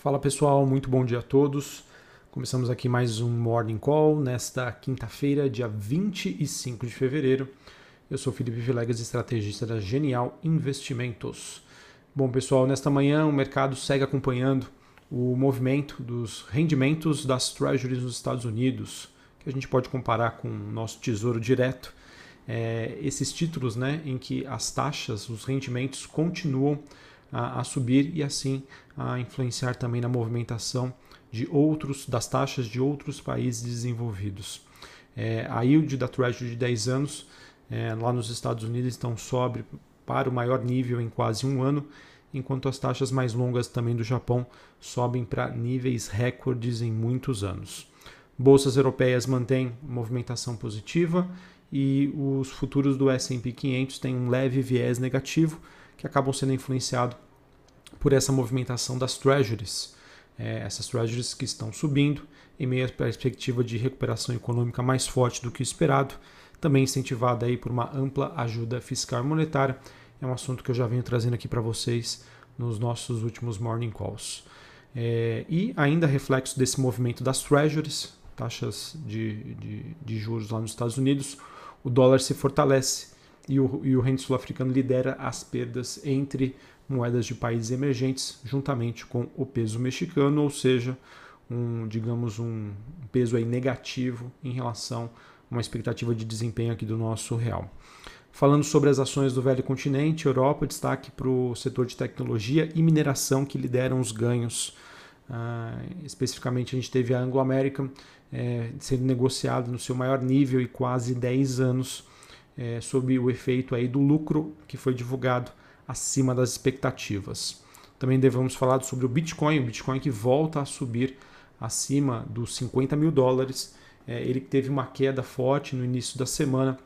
Fala pessoal, muito bom dia a todos. Começamos aqui mais um Morning Call nesta quinta-feira, dia 25 de fevereiro. Eu sou Felipe Vilegas, estrategista da Genial Investimentos. Bom pessoal, nesta manhã o mercado segue acompanhando o movimento dos rendimentos das treasuries nos Estados Unidos, que a gente pode comparar com o nosso tesouro direto. É, esses títulos né, em que as taxas, os rendimentos continuam a, a subir e assim a influenciar também na movimentação de outros das taxas de outros países desenvolvidos. É, a yield da Treasury de 10 anos é, lá nos Estados Unidos estão sobre para o maior nível em quase um ano, enquanto as taxas mais longas também do Japão sobem para níveis recordes em muitos anos. Bolsas europeias mantêm movimentação positiva e os futuros do S&P 500 têm um leve viés negativo, que acabam sendo influenciados por essa movimentação das treasuries. É, essas treasuries que estão subindo em meio à perspectiva de recuperação econômica mais forte do que esperado, também incentivada aí por uma ampla ajuda fiscal e monetária. É um assunto que eu já venho trazendo aqui para vocês nos nossos últimos morning calls. É, e ainda reflexo desse movimento das treasuries, taxas de, de, de juros lá nos Estados Unidos, o dólar se fortalece e o, e o sul-africano lidera as perdas entre moedas de países emergentes, juntamente com o peso mexicano, ou seja, um, digamos, um peso aí negativo em relação a uma expectativa de desempenho aqui do nosso real. Falando sobre as ações do velho continente, Europa, destaque para o setor de tecnologia e mineração que lideram os ganhos. Uh, especificamente, a gente teve a Anglo American é, sendo negociado no seu maior nível e quase 10 anos, é, sob o efeito aí do lucro que foi divulgado acima das expectativas. Também devemos falar sobre o Bitcoin, o Bitcoin que volta a subir acima dos 50 mil dólares. É, ele teve uma queda forte no início da semana,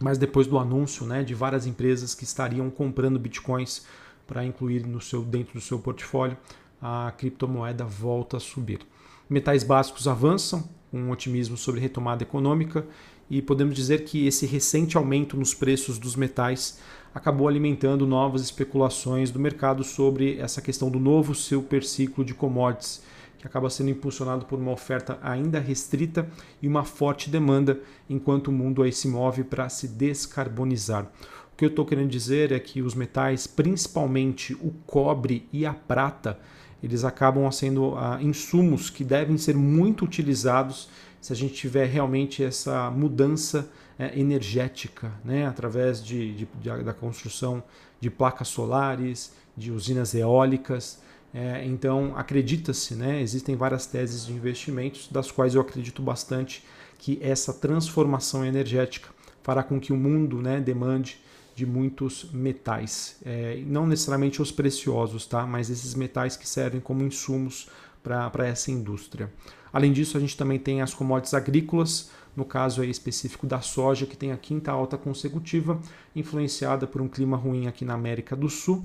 mas depois do anúncio né, de várias empresas que estariam comprando bitcoins para incluir no seu, dentro do seu portfólio, a criptomoeda volta a subir. Metais básicos avançam, com um otimismo sobre retomada econômica, e podemos dizer que esse recente aumento nos preços dos metais acabou alimentando novas especulações do mercado sobre essa questão do novo super ciclo de commodities, que acaba sendo impulsionado por uma oferta ainda restrita e uma forte demanda, enquanto o mundo aí se move para se descarbonizar. O que eu estou querendo dizer é que os metais, principalmente o cobre e a prata, eles acabam sendo ah, insumos que devem ser muito utilizados se a gente tiver realmente essa mudança é, energética, né, através de, de, de, da construção de placas solares, de usinas eólicas. É, então, acredita-se, né, existem várias teses de investimentos, das quais eu acredito bastante que essa transformação energética fará com que o mundo né, demande de muitos metais, é, não necessariamente os preciosos, tá? mas esses metais que servem como insumos para essa indústria. Além disso, a gente também tem as commodities agrícolas, no caso aí específico da soja, que tem a quinta alta consecutiva, influenciada por um clima ruim aqui na América do Sul,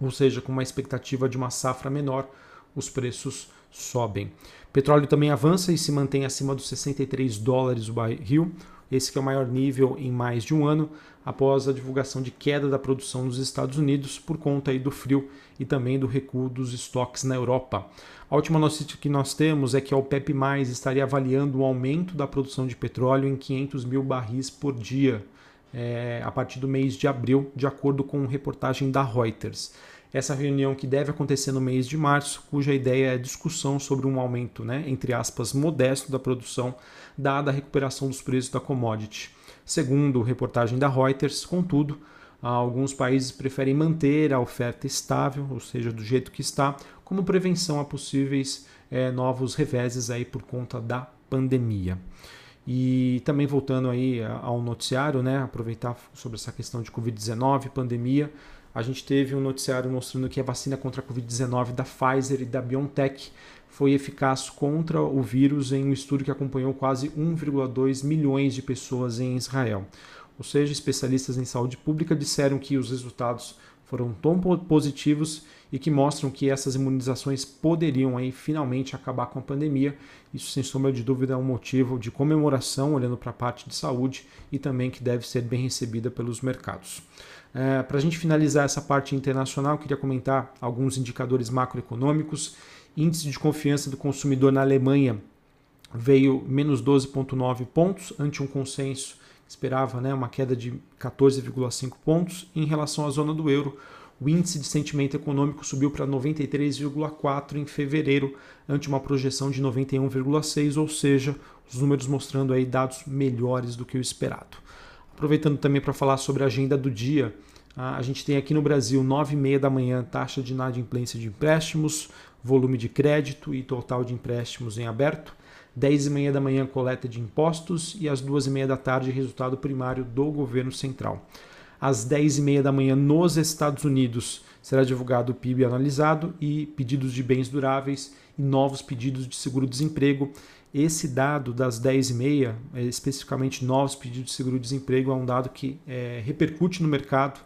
ou seja, com uma expectativa de uma safra menor, os preços sobem. Petróleo também avança e se mantém acima dos 63 dólares o barril, esse que é o maior nível em mais de um ano, após a divulgação de queda da produção nos Estados Unidos por conta aí do frio e também do recuo dos estoques na Europa. A última notícia que nós temos é que a OPEP+, estaria avaliando o aumento da produção de petróleo em 500 mil barris por dia é, a partir do mês de abril, de acordo com reportagem da Reuters essa reunião que deve acontecer no mês de março, cuja ideia é discussão sobre um aumento, né, entre aspas, modesto da produção, dada a recuperação dos preços da commodity. Segundo reportagem da Reuters, contudo, alguns países preferem manter a oferta estável, ou seja, do jeito que está, como prevenção a possíveis é, novos reveses aí por conta da pandemia. E também voltando aí ao noticiário, né, aproveitar sobre essa questão de Covid-19, pandemia, a gente teve um noticiário mostrando que a vacina contra a Covid-19 da Pfizer e da BioNTech foi eficaz contra o vírus em um estudo que acompanhou quase 1,2 milhões de pessoas em Israel. Ou seja, especialistas em saúde pública disseram que os resultados foram tão positivos e que mostram que essas imunizações poderiam aí finalmente acabar com a pandemia. Isso, sem sombra de dúvida, é um motivo de comemoração, olhando para a parte de saúde e também que deve ser bem recebida pelos mercados. É, para a gente finalizar essa parte internacional, queria comentar alguns indicadores macroeconômicos Índice de confiança do consumidor na Alemanha veio menos 12,9 pontos, ante um consenso esperava né, uma queda de 14,5 pontos. Em relação à zona do euro, o índice de sentimento econômico subiu para 93,4 em fevereiro, ante uma projeção de 91,6, ou seja, os números mostrando aí dados melhores do que o esperado. Aproveitando também para falar sobre a agenda do dia, a gente tem aqui no Brasil 9 e meia da manhã taxa de inadimplência de empréstimos, volume de crédito e total de empréstimos em aberto. 10 e meia da manhã coleta de impostos e às 2 e meia da tarde resultado primário do governo central. Às 10 e meia da manhã nos Estados Unidos será divulgado o PIB analisado e pedidos de bens duráveis e novos pedidos de seguro-desemprego. Esse dado das 10 e meia, é, especificamente novos pedidos de seguro-desemprego, é um dado que é, repercute no mercado,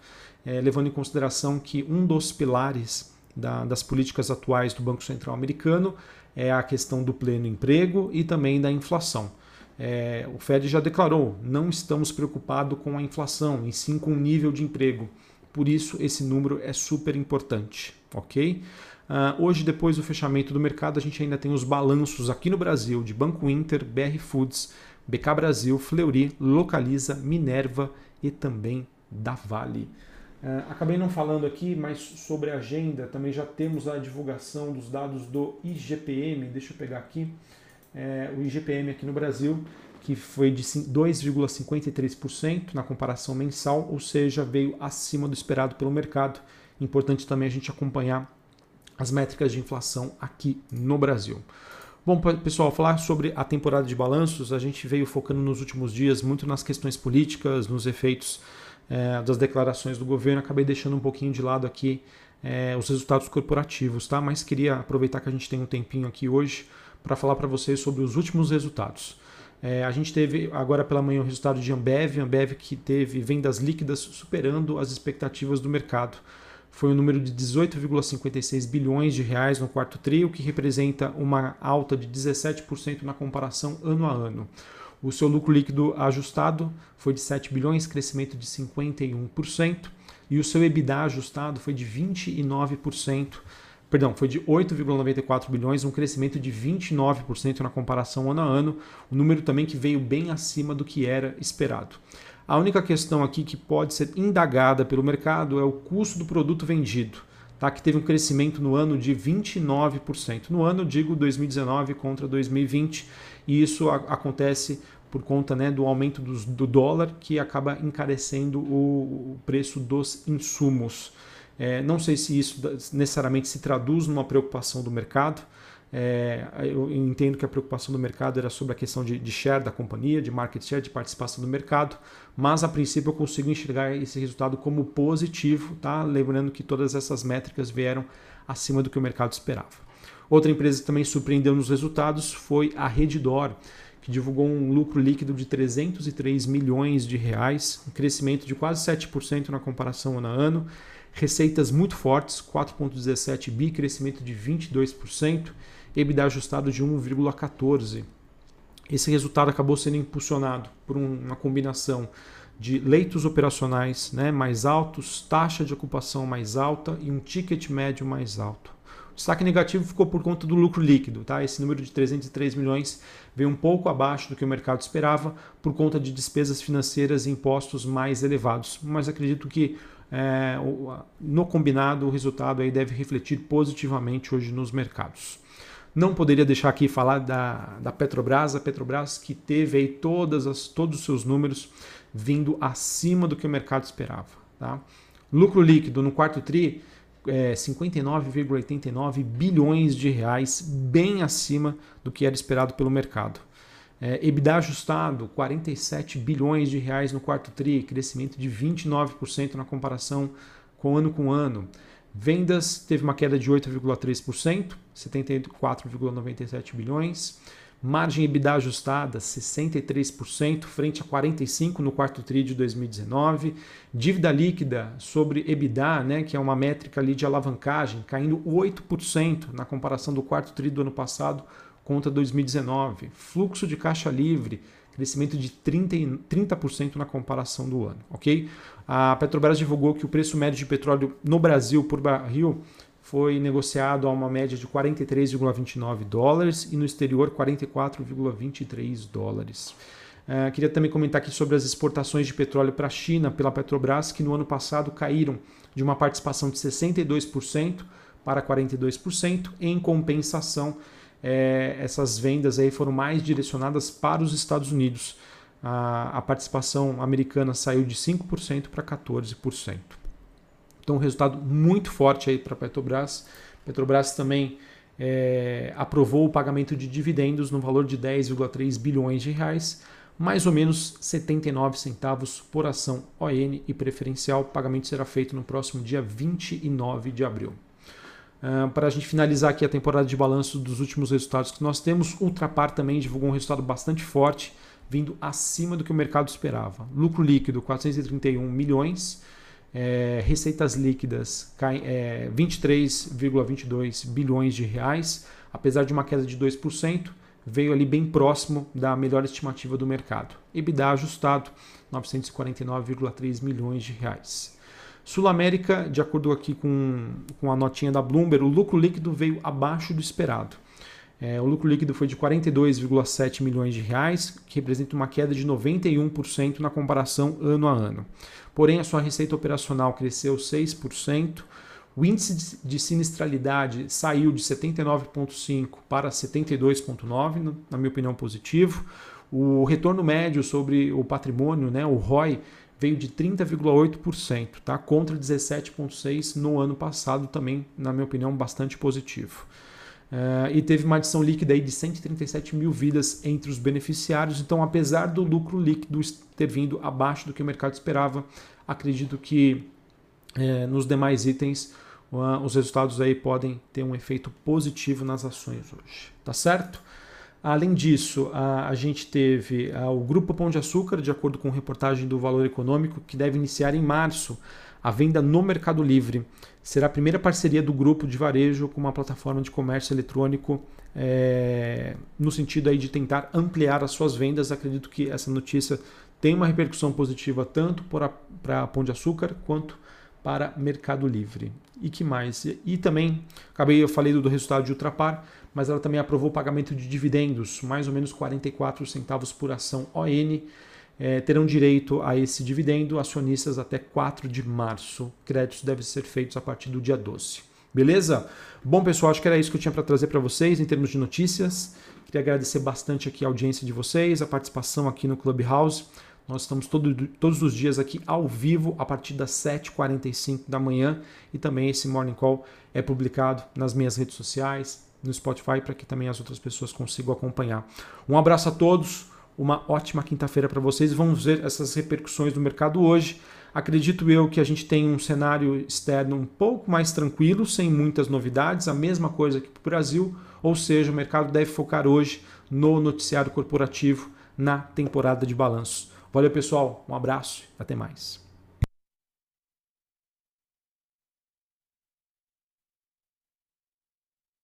é, levando em consideração que um dos pilares da, das políticas atuais do Banco Central americano é a questão do pleno emprego e também da inflação. É, o Fed já declarou: não estamos preocupados com a inflação, e sim com o nível de emprego. Por isso, esse número é super importante, ok? Uh, hoje, depois do fechamento do mercado, a gente ainda tem os balanços aqui no Brasil de Banco Inter, BR Foods, BK Brasil, Fleury, Localiza, Minerva e também da Vale. Uh, acabei não falando aqui, mas sobre a agenda, também já temos a divulgação dos dados do IGPM. Deixa eu pegar aqui. É, o IGPM aqui no Brasil, que foi de 2,53% na comparação mensal, ou seja, veio acima do esperado pelo mercado. Importante também a gente acompanhar as métricas de inflação aqui no Brasil. Bom, pessoal, falar sobre a temporada de balanços, a gente veio focando nos últimos dias muito nas questões políticas, nos efeitos é, das declarações do governo, acabei deixando um pouquinho de lado aqui é, os resultados corporativos, tá? Mas queria aproveitar que a gente tem um tempinho aqui hoje para falar para vocês sobre os últimos resultados. É, a gente teve agora pela manhã o resultado de Ambev, Ambev que teve vendas líquidas superando as expectativas do mercado. Foi um número de 18,56 bilhões de reais no quarto trio, que representa uma alta de 17% na comparação ano a ano. O seu lucro líquido ajustado foi de 7 bilhões, crescimento de 51%, e o seu EBITDA ajustado foi de 29%, perdão, foi de 8,94 bilhões, um crescimento de 29% na comparação ano a ano, um número também que veio bem acima do que era esperado. A única questão aqui que pode ser indagada pelo mercado é o custo do produto vendido, tá? que teve um crescimento no ano de 29%. No ano, digo 2019 contra 2020, e isso acontece por conta né, do aumento dos, do dólar, que acaba encarecendo o, o preço dos insumos. É, não sei se isso necessariamente se traduz numa preocupação do mercado. É, eu entendo que a preocupação do mercado era sobre a questão de, de, share da companhia, de market share, de participação do mercado, mas a princípio eu consigo enxergar esse resultado como positivo, tá? lembrando que todas essas métricas vieram acima do que o mercado esperava. Outra empresa que também surpreendeu nos resultados foi a Redditor, que divulgou um lucro líquido de 303 milhões de reais, um crescimento de quase 7% na comparação ano a ano, receitas muito fortes, 4,17 bi, crescimento de 22%, EBITDA ajustado de 1,14. Esse resultado acabou sendo impulsionado por uma combinação de leitos operacionais né, mais altos, taxa de ocupação mais alta e um ticket médio mais alto. O destaque negativo ficou por conta do lucro líquido. Tá? Esse número de 303 milhões veio um pouco abaixo do que o mercado esperava por conta de despesas financeiras e impostos mais elevados. Mas acredito que é, no combinado o resultado aí deve refletir positivamente hoje nos mercados. Não poderia deixar aqui falar da, da Petrobras, a Petrobras que teve aí todas as, todos os seus números vindo acima do que o mercado esperava. Tá? Lucro líquido no quarto TRI é, 59,89 bilhões de reais, bem acima do que era esperado pelo mercado. É, EBITDA ajustado, 47 bilhões de reais no quarto TRI, crescimento de 29% na comparação com ano com ano. Vendas teve uma queda de 8,3%, 74,97 bilhões. Margem EBITDA ajustada 63% frente a 45 no quarto tri de 2019. Dívida líquida sobre EBITDA, né, que é uma métrica ali de alavancagem, caindo 8% na comparação do quarto tri do ano passado contra 2019. Fluxo de caixa livre, crescimento de 30%, 30 na comparação do ano, ok? A Petrobras divulgou que o preço médio de petróleo no Brasil por barril foi negociado a uma média de 43,29 dólares e no exterior 44,23 dólares. Uh, queria também comentar aqui sobre as exportações de petróleo para a China pela Petrobras, que no ano passado caíram de uma participação de 62% para 42%. Em compensação, é, essas vendas aí foram mais direcionadas para os Estados Unidos. A, a participação americana saiu de 5% para 14%. Então, um resultado muito forte aí para a Petrobras. Petrobras também é, aprovou o pagamento de dividendos no valor de 10,3 bilhões de reais, mais ou menos 79 centavos por ação ON e preferencial. O pagamento será feito no próximo dia 29 de abril. Uh, para a gente finalizar aqui a temporada de balanço dos últimos resultados que nós temos, Ultrapar também divulgou um resultado bastante forte, vindo acima do que o mercado esperava. Lucro líquido 431 milhões, é, receitas líquidas é, 23,22 bilhões de reais, apesar de uma queda de 2%, veio ali bem próximo da melhor estimativa do mercado. EBITDA ajustado 949,3 milhões de reais. Sul América, de acordo aqui com, com a notinha da Bloomberg, o lucro líquido veio abaixo do esperado. É, o lucro líquido foi de 42,7 milhões de reais, que representa uma queda de 91% na comparação ano a ano. Porém, a sua receita operacional cresceu 6%, o índice de sinistralidade saiu de 79,5 para 72,9, na minha opinião, positivo. O retorno médio sobre o patrimônio, né, o ROI, veio de 30,8%, tá? contra 17,6% no ano passado, também, na minha opinião, bastante positivo. Uh, e teve uma adição líquida aí de 137 mil vidas entre os beneficiários. Então, apesar do lucro líquido ter vindo abaixo do que o mercado esperava, acredito que uh, nos demais itens uh, os resultados aí podem ter um efeito positivo nas ações hoje. Tá certo? Além disso, a, a gente teve a, o Grupo Pão de Açúcar, de acordo com reportagem do Valor Econômico, que deve iniciar em março a venda no Mercado Livre. Será a primeira parceria do grupo de varejo com uma plataforma de comércio eletrônico é, no sentido aí de tentar ampliar as suas vendas. Acredito que essa notícia tem uma repercussão positiva tanto para Pão de Açúcar quanto para Mercado Livre. E que mais? E, e também, acabei, eu falei do, do resultado de Ultrapar, mas ela também aprovou o pagamento de dividendos, mais ou menos 44 centavos por ação ON é, terão direito a esse dividendo acionistas até 4 de março. Créditos devem ser feitos a partir do dia 12. Beleza? Bom, pessoal, acho que era isso que eu tinha para trazer para vocês em termos de notícias. Queria agradecer bastante aqui a audiência de vocês, a participação aqui no Clubhouse. Nós estamos todo, todos os dias aqui ao vivo a partir das 7h45 da manhã e também esse Morning Call é publicado nas minhas redes sociais, no Spotify, para que também as outras pessoas consigam acompanhar. Um abraço a todos, uma ótima quinta-feira para vocês. Vamos ver essas repercussões do mercado hoje. Acredito eu que a gente tem um cenário externo um pouco mais tranquilo, sem muitas novidades, a mesma coisa que para o Brasil, ou seja, o mercado deve focar hoje no noticiário corporativo na temporada de balanços. Valeu, pessoal, um abraço até mais.